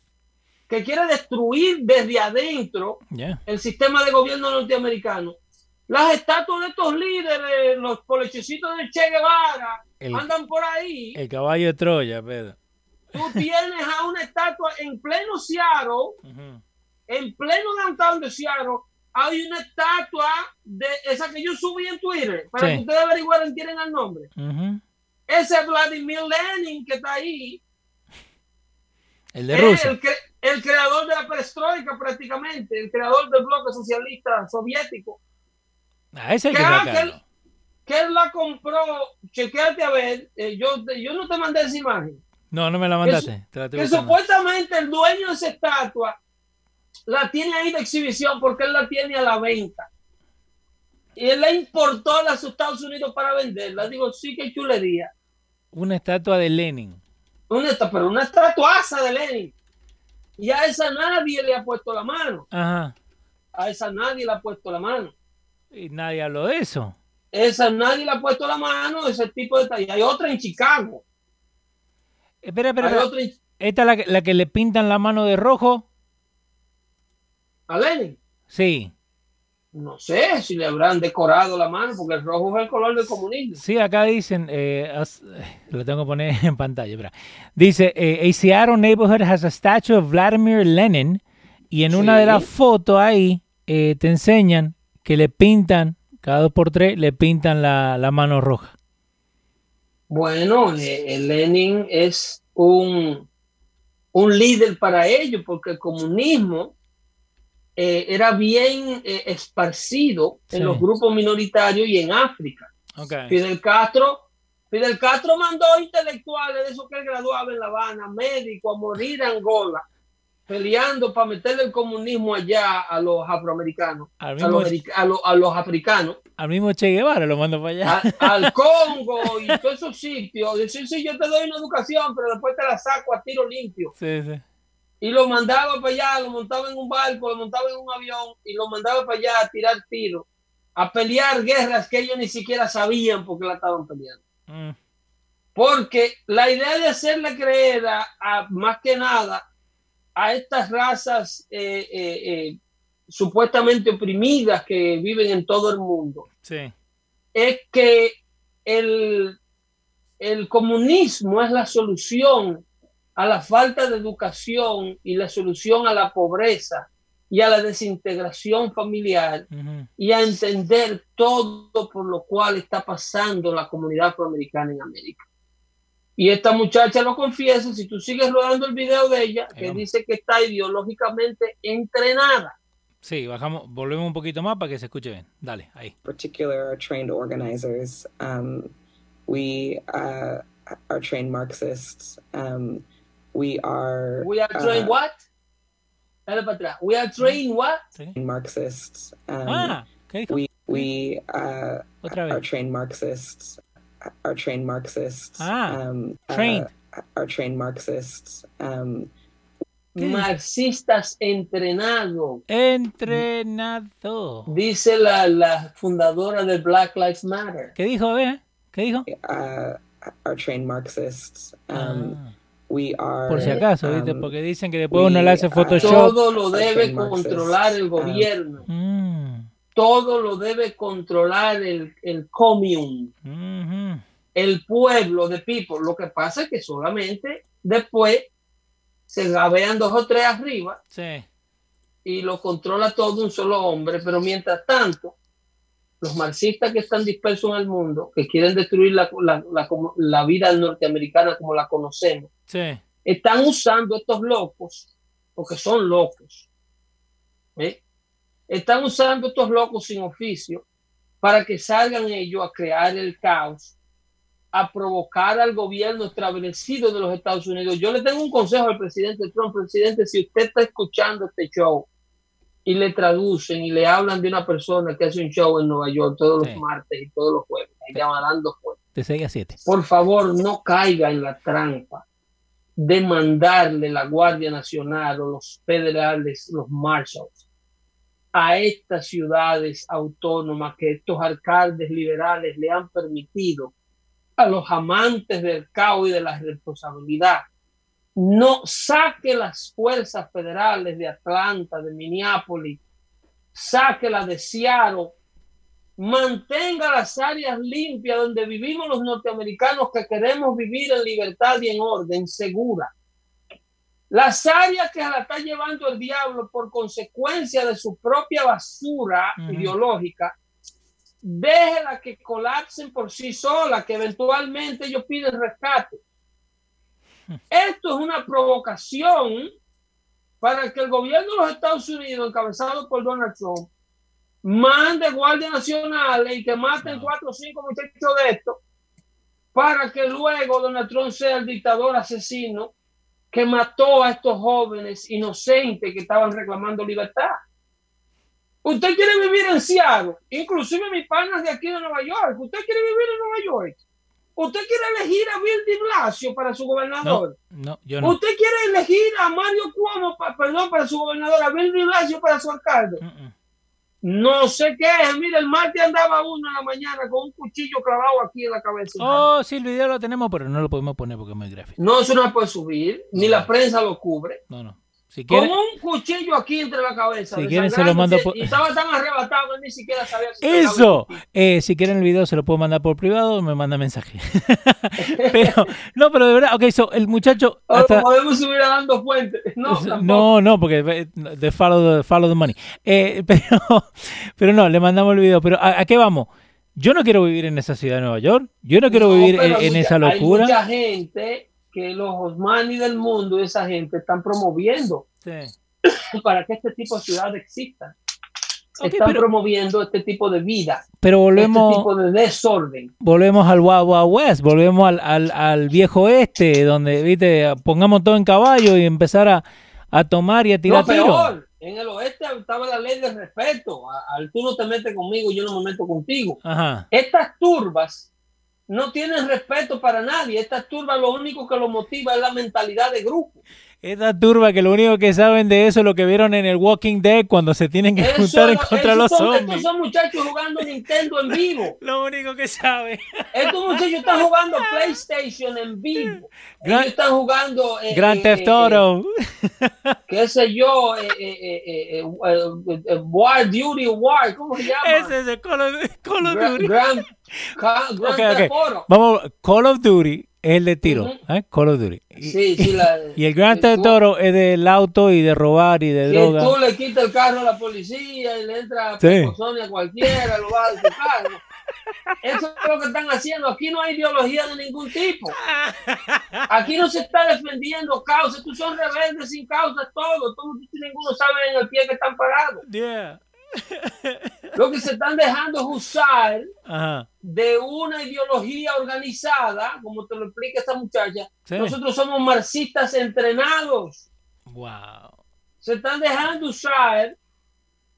que quiere destruir desde adentro el sistema de gobierno norteamericano, las estatuas de estos líderes, los colechecitos de Che Guevara, andan por ahí. El caballo de Troya, Pedro. Tú tienes a una estatua en pleno Seattle, en pleno downtown de Seattle, hay una estatua de esa que yo subí en Twitter, para que ustedes averiguaran tienen el nombre. Ese Vladimir Lenin que está ahí. El de Rusia. El, creador de la perestroika prácticamente, el creador del bloque socialista soviético. Ah, ese que, él, que él la compró, chequeate a ver, eh, yo, yo no te mandé esa imagen. No, no me la mandaste. Que, supuestamente el dueño de esa estatua la tiene ahí de exhibición porque él la tiene a la venta. Y él la importó a los Estados Unidos para venderla. Digo, sí, que chulería. Una estatua de Lenin. Una, pero una estatuaza de Lenin. Y a esa nadie le ha puesto la mano. Ajá. A esa nadie le ha puesto la mano. Y nadie habló de eso. Esa nadie le ha puesto la mano, ese tipo de... Y hay otra en Chicago. Espera, espera, ¿Esta es la que, la que le pintan la mano de rojo? ¿A Lenin? Sí. No sé si le habrán decorado la mano, porque el rojo es el color del comunismo. Sí, acá dicen, eh, lo tengo que poner en pantalla, dice, eh, a Seattle neighborhood has a statue of Vladimir Lenin, y en una de las fotos ahí eh, te enseñan que le pintan, cada dos por tres, le pintan la, la mano roja. Bueno, eh, Lenin es un, un líder para ellos, porque el comunismo eh, era bien eh, esparcido en los grupos minoritarios y en África. Fidel Castro Fidel Castro mandó intelectuales de esos que él graduaba en La Habana, médicos, a morir en Angola, peleando para meterle el comunismo allá a los afroamericanos, a, los, africanos. Al mismo Che Guevara lo mandó para allá. al Congo y todos esos sitios. Decir, sí, yo te doy una educación, pero después te la saco a tiro limpio. Sí, sí y lo mandaba para allá, lo montaba en un barco, lo montaba en un avión y lo mandaba para allá a tirar tiros, a pelear guerras que ellos ni siquiera sabían por qué la estaban peleando. Mm. Porque la idea de hacerle creer a, más que nada a estas razas eh, eh, eh, supuestamente oprimidas que viven en todo el mundo es que el, el comunismo es la solución a la falta de educación y la solución a la pobreza y a la desintegración familiar y a entender todo por lo cual está pasando la comunidad afroamericana en América. Y esta muchacha lo confiesa, si tú sigues rodando el video de ella, que dice que está ideológicamente entrenada Sí, bajamos, volvemos un poquito más para que se escuche bien. Dale, ahí. Particular are trained organizers. Um, we uh, are trained Marxists. Um, we are. We are trained uh, what? Dale para atrás. We are trained what? Marxists. Um, Ah, ¿qué dijo? we we uh, Otra are vez. trained Marxists. Are trained Marxists. Ah, um, uh, trained. are trained Marxists. Um. Marxistas entrenados. Entrenado. Dice la, la fundadora de Black Lives Matter. ¿Qué dijo? A ver, ¿qué dijo? uh, are trained Marxists. Um, Ah, we are. por si acaso, ¿viste? um, Porque dicen que después uno le hace Photoshop. Todo lo debe controlar el Um, gobierno. Mm, Todo lo debe controlar el, el commune, el pueblo de people. Lo que pasa es que solamente después se gabean dos o tres arriba Sí. y lo controla todo un solo hombre, pero mientras tanto, los marxistas que están dispersos en el mundo, que quieren destruir la, la- la- vida norteamericana como la conocemos, Sí. están usando estos locos, porque son locos, ¿eh? Están usando estos locos sin oficio para que salgan ellos a crear el caos, a provocar al gobierno establecido de los Estados Unidos. Yo le tengo un consejo al presidente Trump, presidente, si usted está escuchando este show y le traducen y le hablan de una persona que hace un show en Nueva York todos Sí. los martes y todos los jueves, y llama dando fuerte De 6 a 7. por favor no caiga en la trampa de mandarle la Guardia Nacional o los federales, los marshals, a estas ciudades autónomas que estos alcaldes liberales le han permitido a los amantes del caos y de la responsabilidad. No saque las fuerzas federales de Atlanta, de Minneapolis, saque la de Seattle, mantenga las áreas limpias donde vivimos los norteamericanos que queremos vivir en libertad y en orden, segura. Las áreas que la está llevando el diablo por consecuencia de su propia basura Ujú. ideológica, déjela que colapsen por sí solas, que eventualmente ellos piden rescate. Esto es una provocación para que el gobierno de los Estados Unidos, encabezado por Donald Trump, mande guardias nacionales y que maten No. cuatro o cinco muchachos de estos, para que luego Donald Trump sea el dictador asesino que mató a estos jóvenes inocentes que estaban reclamando libertad. Usted quiere vivir en Seattle, inclusive mis panas de aquí de Nueva York. Usted quiere vivir en Nueva York. Usted quiere elegir a Bill de Blasio para su gobernador. no, yo no. Usted quiere elegir a Mario Cuomo, pa- perdón, para su gobernador, a Bill de Blasio para su alcalde. No sé qué es. Mira, el martes andaba uno en la mañana con un cuchillo clavado aquí en la cabeza. Oh, sí, el video lo tenemos, pero no lo podemos poner porque es muy gráfico. No, eso no se puede subir, ni la prensa lo cubre. No, no. Si Con un cuchillo aquí entre la cabeza. Si quieren, se lo mando por- Y estaba tan arrebatado que ni siquiera sabía si Eso, eh, si quieren el video se lo puedo mandar por privado o me manda mensaje. pero, no, pero de verdad, ok, so, el muchacho hasta... podemos subir a dando fuentes. No, tampoco. No, no, porque eh, de follow the, follow the money. Eh, pero, pero no, le mandamos el video. Pero ¿a, a qué vamos? Yo no quiero vivir en esa ciudad de Nueva York. Yo no quiero No, vivir en, en esa locura. Hay mucha gente que los Osmani del mundo, esa gente, están promoviendo Sí. para que este tipo de ciudades existan. Ok, están pero, promoviendo este tipo de vida, pero este volvemos, tipo de desorden. volvemos al Wild Wild West, volvemos al, al, al viejo este, donde, viste, pongamos todo en caballo y empezar a, a tomar y a tirar tiros. peor, en el oeste estaba la ley de respeto. A- Al tú no te metes conmigo, yo no me meto contigo. Ajá. Estas turbas no tienen respeto para nadie. Estas turbas lo único que lo motiva es la mentalidad de grupo. Esta turba que lo único que saben de eso es lo que vieron en el Walking Dead cuando se tienen que Eso juntar en contra de los zombies. Estos son muchachos jugando Nintendo en vivo. Lo único que saben. Estos muchachos están jugando PlayStation en vivo. Gran- Ellos están jugando eh, Grand eh, Theft eh, Auto. qué sé yo, eh, eh, eh, eh, eh, eh, War Duty War, ¿cómo se llama? Ese es el Call of, Call of Duty. Grand, Grand Ok, Theft ok. Auto. Vamos, Call of Duty es el de tiro. Ujú. ¿eh? Call of Duty. Y, Sí, sí, la- y el Grand que Theft tú- Auto es del auto y de robar y de Que droga. tú le quitas el carro a la policía y le entra a Sí. a cualquiera, lo va a carro. Eso es lo que están haciendo. Aquí no hay ideología de ningún tipo. Aquí no se está defendiendo causa. Estos son rebeldes sin causa, todo. Todo ninguno sabe en el pie que están parados. Yeah. Lo que se están dejando es usar Ajá. de una ideología organizada, como te lo explica esta muchacha. Sí. Nosotros somos marxistas entrenados. Wow. Se están dejando usar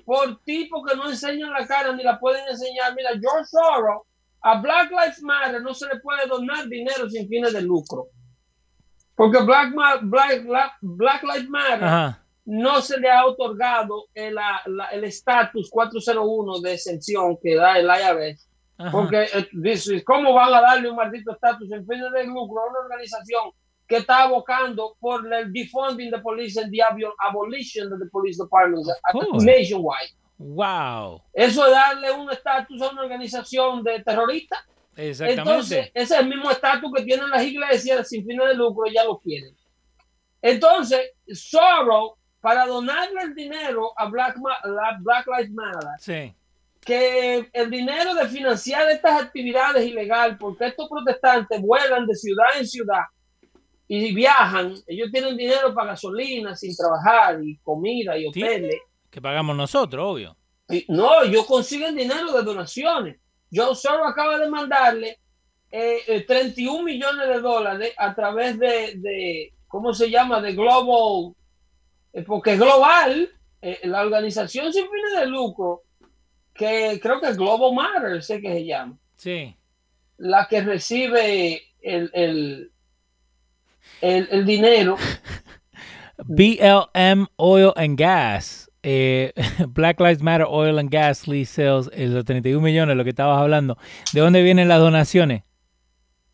por tipos que no enseñan la cara ni la pueden enseñar. Mira, George Soros, a Black Lives Matter no se le puede donar dinero sin fines de lucro. Porque Black, Black, Black, Black Lives Matter Ajá. No se le ha otorgado el el estatus 401 de exención que da el IRS. Ajá. Porque eh, ¿cómo van a darle un maldito estatus en fines de lucro a una organización que está abocando por el defunding the police and the abo- abolition of the police departments nationwide? Wow. Eso es darle un estatus a una organización de terroristas. Exactamente. Entonces, ese es el mismo estatus que tienen las iglesias sin fines de lucro, ya lo quieren. Entonces, Soros, para donarle el dinero a Black, Ma- la Black Lives Matter, sí. que el dinero de financiar estas actividades ilegales, porque estos protestantes vuelan de ciudad en ciudad y viajan, ellos tienen dinero para gasolina sin trabajar y comida y hoteles. Que pagamos nosotros, obvio. Y- no, ellos consiguen dinero de donaciones. Yo solo acaba de mandarle eh, eh, 31 millones de dólares a través de, de ¿cómo se llama? De Global, eh, porque es global, eh, la organización sin fines de lucro, que creo que es Global Matter, sé que se llama, Sí. la que recibe el, el, el, el dinero. BLM Oil and Gas. eh, Black Lives Matter Oil and Gas Lease Sales, eh, los 31 millones, lo que estabas hablando. ¿De dónde vienen las donaciones?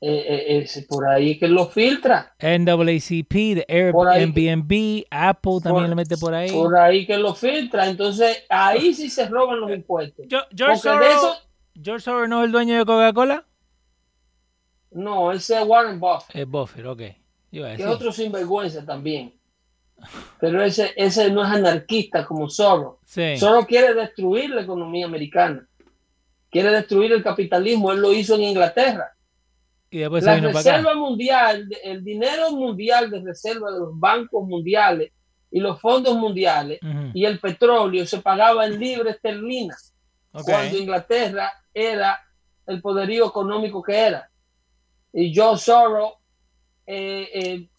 Eh, eh, es por ahí que lo filtra, NAACP. Airbnb, Apple también Por- le mete por ahí. por ahí que lo filtra. Entonces, ahí sí se roban los impuestos. Yo- George, Soros, eso, George Soros no es el dueño de Coca-Cola. no, ese es Warren Buffett, Es Buffett, ok. Que es otro sinvergüenza también. Pero ese, ese no es anarquista como Soros. Sí. Soros quiere destruir la economía americana. Quiere destruir el capitalismo. Él lo hizo en Inglaterra. Y despupues se la reserva mundial, el dinero mundial de reserva de los bancos mundiales y los fondos mundiales y el petróleo se pagaba en libras esterlinas. ok. cuando Inglaterra era el poderío económico que era. Y George Soros eh, eh,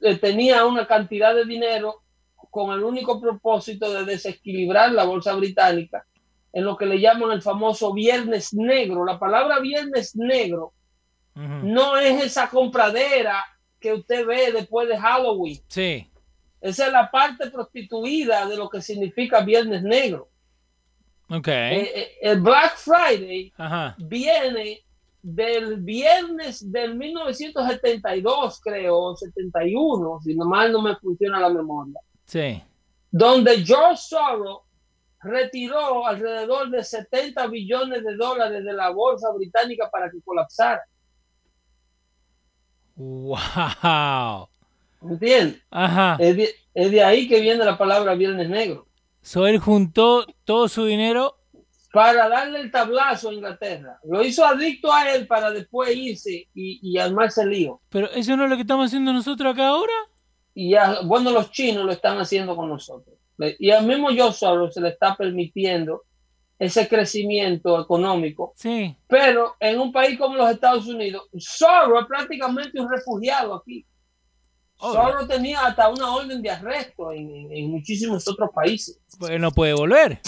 eh, tenía una cantidad de dinero con el único propósito de desequilibrar la bolsa británica en lo que le llaman el famoso viernes negro. La palabra viernes negro No es esa compradera que usted ve después de Halloween. Sí. Esa es la parte prostituida de lo que significa viernes negro. Ok. Eh, eh, el Black Friday Ajá. viene del viernes del 1972, creo, 71, si nomás no me funciona la memoria, Sí. donde George Soros retiró alrededor de 70 billones de dólares de la bolsa británica para que colapsara. Wow. ¿Entiendes? Ajá. Es de, es de ahí que viene la palabra viernes negro. So él juntó todo su dinero. Para darle el tablazo a Inglaterra. Lo hizo adicto a él para después irse y, y armarse el lío. Pero eso no es lo que estamos haciendo nosotros acá ahora. y ya, bueno, los chinos lo están haciendo con nosotros. Y al mismo Soros se le está permitiendo ese crecimiento económico, Sí. pero en un país como los Estados Unidos, Soros es prácticamente un refugiado aquí. Obvio. Soros tenía hasta una orden de arresto en, en- muchísimos otros países Pues no puede volver.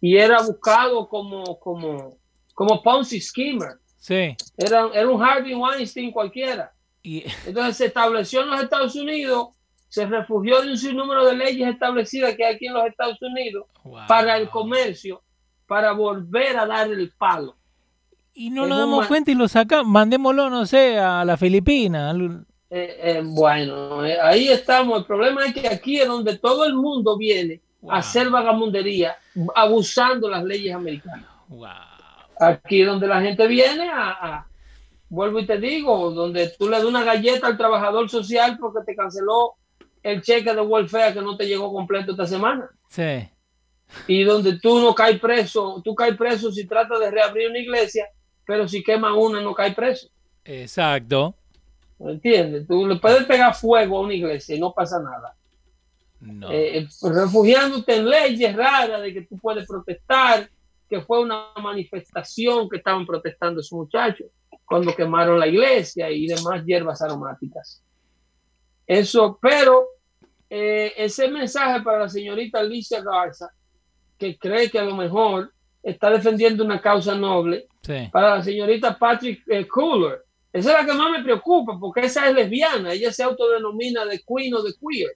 y era buscado como, como, como Ponzi schemer. Sí. Era, era un Harvey Weinstein cualquiera. Y Entonces se estableció en los Estados Unidos, se refugió de un sinnúmero de leyes establecidas que hay aquí en los Estados Unidos Wow. para el comercio, para volver a dar el palo. Y no Es nos damos cuenta y lo sacamos. Mandémoslo, no sé, a la Filipina. al- Eh, eh, bueno, eh, ahí estamos. El problema es que aquí es donde todo el mundo viene Wow. a hacer vagamundería, abusando las leyes americanas. Wow. Aquí es donde la gente viene a, a- vuelvo y te digo, donde tú le das una galleta al trabajador social porque te canceló el cheque de welfare que no te llegó completo esta semana. Sí. Y donde tú no caes preso, tú caes preso si tratas de reabrir una iglesia pero si quema una no cae preso. Exacto. ¿Entiendes? Tú le puedes pegar fuego a una iglesia y no pasa nada. No. Eh, eh, refugiándote en leyes raras de que tú puedes protestar, que fue una manifestación que estaban protestando esos muchachos cuando quemaron la iglesia y demás hierbas aromáticas. Eso, pero eh, ese mensaje para la señorita Alicia Garza, que cree que a lo mejor está defendiendo una causa noble, Sí. para la señorita Patrick eh, Cooler, esa es la que más me preocupa, porque esa es lesbiana, ella se autodenomina de queen o de queer.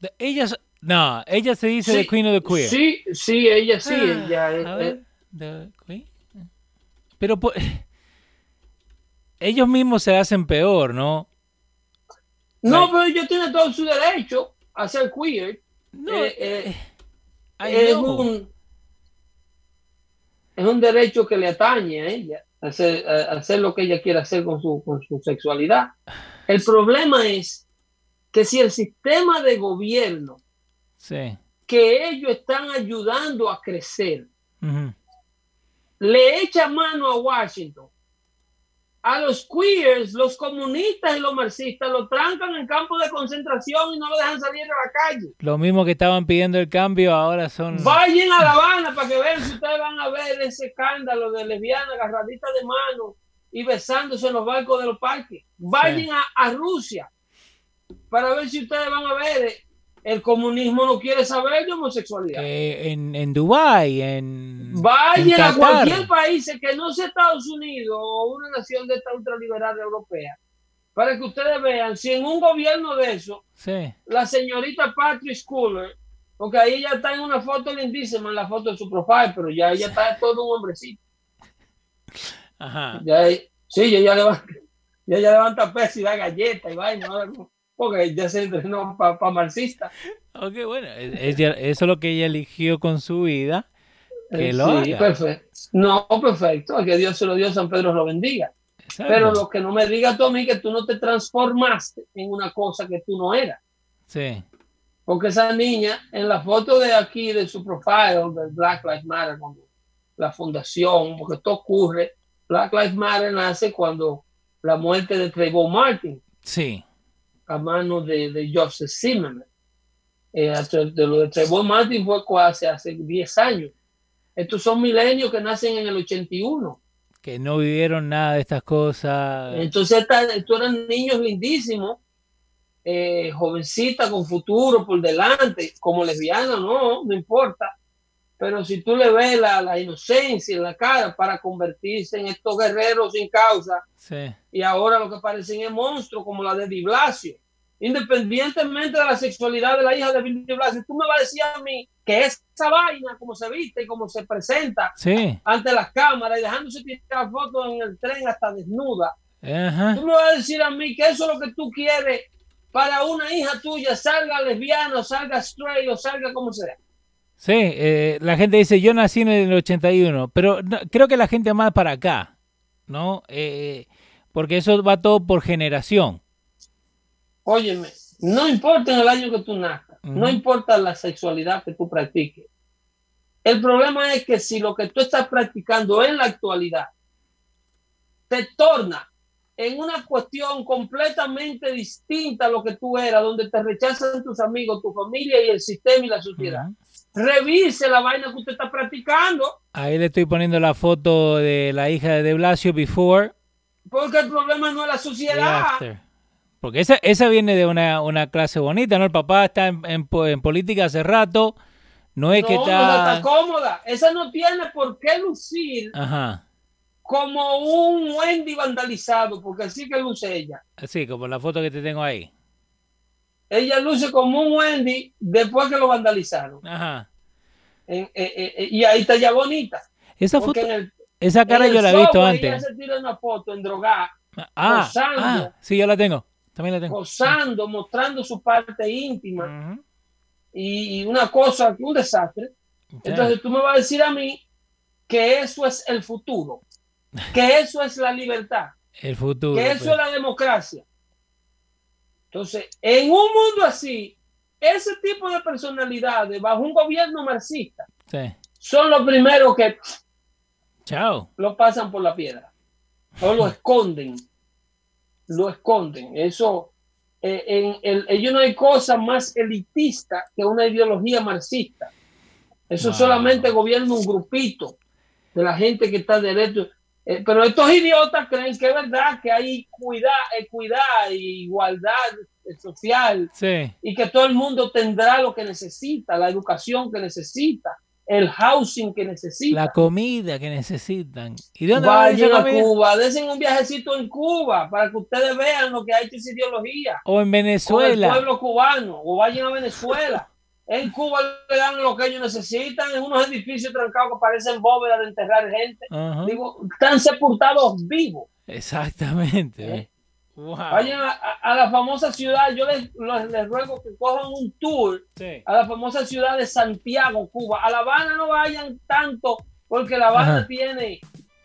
De- Ellas, no, ella se dice Sí, The Queen of the Queer. Sí, sí, ella sí, Ah, ella a eh, ver, eh, The Queen. Pero por- ellos mismos se hacen peor, ¿no? No, Like- pero ella tiene todo su derecho a ser queer. No, Eh, eh, Es un es un derecho que le atañe a ella hacer, a- hacer lo que ella quiera hacer con su, con su sexualidad. El problema es que si el sistema de gobierno Sí. que ellos están ayudando a crecer le echa mano a Washington, a los queers, los comunistas y los marxistas lo trancan en campos de concentración y no lo dejan salir a la calle. Lo mismo que estaban pidiendo el cambio, ahora son. Vayan a La Habana para que vean si ustedes van a ver ese escándalo de lesbianas agarraditas de mano y besándose en los barcos de los parques. Vayan a, a Rusia para ver si ustedes van a ver. El comunismo no quiere saber de homosexualidad. eh, en, en Dubái, en. Vayan a cualquier país que no sea Estados Unidos o una nación de esta ultraliberal europea para que ustedes vean si en un gobierno de eso Sí. la señorita Patrick Schooler, porque ahí ella está en una foto lindísima, en la foto de su profile, pero ya ella está todo un hombrecito. Ajá. Ya, sí, ella ya levanta, ya ella levanta peso y da galletas y vaina, ¿no? Porque ya se entrenó para marxista. Ok, bueno. ella- eso es lo que ella eligió con su vida. Que Eh, lo sí, haga. perfecto. No, perfecto, que Dios se lo dio, San Pedro lo bendiga. Exacto. Pero lo que no me digas tú a mí que tú no te transformaste en una cosa que tú no eras. Sí. Porque esa niña, en la foto de aquí, de su profile, de Black Lives Matter, como la fundación, porque esto ocurre, Black Lives Matter nace cuando la muerte de Trayvon Martin Sí. A manos de, de Joseph Zimmerman. Eh, de lo de Trayvon Martin fue hace, hace 10 años. Estos son milenios que nacen en el 81. Que no vivieron nada de estas cosas. Entonces, estos eran niños lindísimos, eh, jovencitas con futuro por delante, como lesbiana, no, no importa. Pero si tú le ves la, la inocencia en la cara para convertirse en estos guerreros sin causa, Sí. y ahora lo que parecen es monstruos como la de Di Blasio, independientemente de la sexualidad de la hija de Bill Di Blasio, tú me vas a decir a mí que esa vaina, como se viste y como se presenta Sí. ante las cámaras y dejándose tirar fotos en el tren hasta desnuda, Ajá. Tú me vas a decir a mí que eso es lo que tú quieres para una hija tuya, salga lesbiana, o salga straight, o salga como sea. Sí, eh, la gente dice, yo nací en el 81, pero no- creo que la gente más para acá, ¿no? Eh, porque eso va todo por generación. Óyeme, no importa en el año que tú nazcas, no importa la sexualidad que tú practiques. El problema es que si lo que tú estás practicando en la actualidad te torna en una cuestión completamente distinta a lo que tú eras, donde te rechazan tus amigos, tu familia y el sistema y la sociedad. Revise la vaina que usted está practicando, Ahí le estoy poniendo la foto de la hija de De Blasio before porque el problema no es la sociedad. Porque esa, esa viene de una, una clase bonita, ¿no? El papá está en, en po- en política hace rato, no es no, que no está... está cómoda. Esa no tiene por qué lucir Ajá, como un Wendy vandalizado, porque así que luce ella. así como la foto que te tengo ahí. Ella luce como un Wendy después que lo vandalizaron. Ajá. En- eh, eh, eh, y ahí está ya bonita. Esa foto, el, esa cara yo la he visto antes. Ella se tira una foto en drogada, Ah, posando. ah, sí, yo la tengo. También la tengo. posando, mostrando su parte íntima y una cosa, un desastre. Entonces tú me vas a decir a mí que eso es el futuro, que eso es la libertad. el futuro. que eso pues. es la democracia. Entonces, en un mundo así, ese tipo de personalidades bajo un gobierno marxista Sí. son los primeros que Chao. lo pasan por la piedra. o lo esconden. Lo esconden. Eso, eh, en el, ellos no hay cosa más elitista que una ideología marxista. Eso solamente gobierna un grupito de la gente que está derecho. Eh, pero estos idiotas creen que es verdad que hay equidad, equidad y igualdad social y que todo el mundo tendrá lo que necesita, la educación que necesita, el housing que necesita. La comida que necesitan. ¿Y dónde Vayan a Cuba, desen un viajecito en Cuba para que ustedes vean lo que ha hecho esa ideología. O en Venezuela. O el pueblo cubano, o vayan a Venezuela. En Cuba le dan lo que ellos necesitan, en unos edificios trancados que parecen bóvedas de enterrar gente. Digo, están sepultados vivos. Exactamente. ¿Eh? Vayan a, la famosa ciudad, yo les, les, ruego que cojan un tour a la famosa ciudad de Santiago, Cuba. A La Habana no vayan tanto, porque La Habana tiene,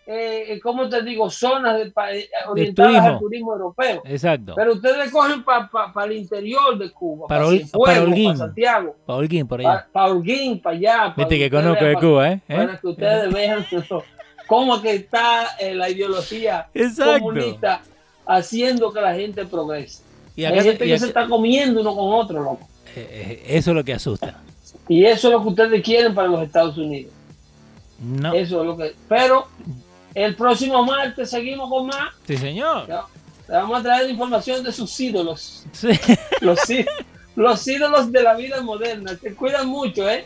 eh, como te digo, zonas de, eh, orientadas al turismo europeo. Exacto. Pero ustedes cogen para el interior de Cuba, para, para, Santiago. Para Holguín, por allá. Para Holguín, para allá. Viste que conozco de Cuba, ¿eh? Para que ustedes vean cómo que está eh, la ideología comunista haciendo que la gente progrese. Y Hay gente que se está comiendo uno con otro, loco. Eh, eh, eso es lo que asusta. Y eso es lo que ustedes quieren para los Estados Unidos. No. Eso es lo que. Pero el próximo martes seguimos con más. Sí, señor. Le vamos a traer información de sus ídolos. Sí. Los, los ídolos de la vida moderna. Que cuidan mucho, ¿eh?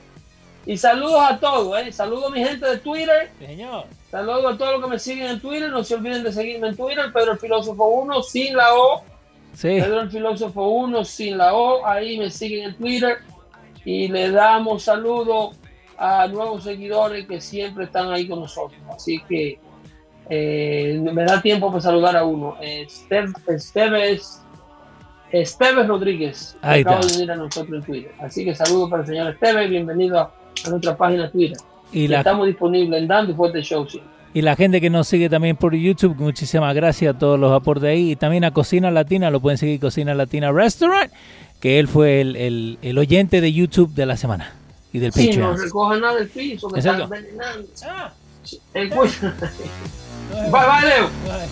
Y saludos a todos, ¿eh? Saludos a mi gente de Twitter. señor. Saludos a todos los que me siguen en Twitter. No se olviden de seguirme en Twitter. Pedro el Filósofo 1 sin la O. Sí. Pedro el Filósofo 1 sin la O. Ahí me siguen en Twitter. Y le damos saludos a nuevos seguidores que siempre están ahí con nosotros. Así que eh, me da tiempo para saludar a uno. Esteves, Esteves Rodríguez. Ahí acaba de venir a nosotros en Twitter. Así que saludos para el señor Esteves. Bienvenido a a nuestra página Twitter. Y Estamos disponibles en Dando Fuerte Show. Y la gente que nos sigue también por YouTube, muchísimas gracias a todos los aportes ahí. Y también a Cocina Latina, lo pueden seguir Cocina Latina Restaurant, que él fue el, el, oyente de YouTube de la semana y del sí, no recoge nada del piso, me están envenenando. Ah. É Goiás. Vai, vai, Vai.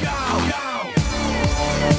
Go, go.